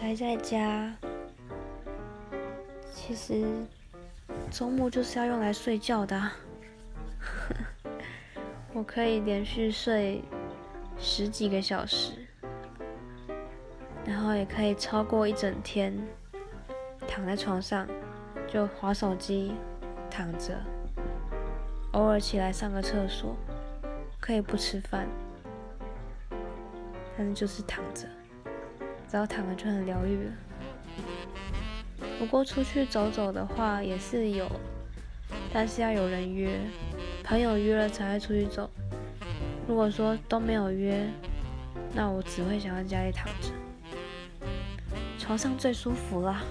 宅在家，其实周末就是要用来睡觉的。我可以连续睡十几个小时，然后也可以超过一整天，躺在床上就划手机，躺着，偶尔起来上个厕所，可以不吃饭，但是就是躺着，只要躺着就很疗愈。不过出去走走的话也是有，但是要有人约。朋友约了才会出去走。如果说都没有约，那我只会想在家里躺着，床上最舒服了。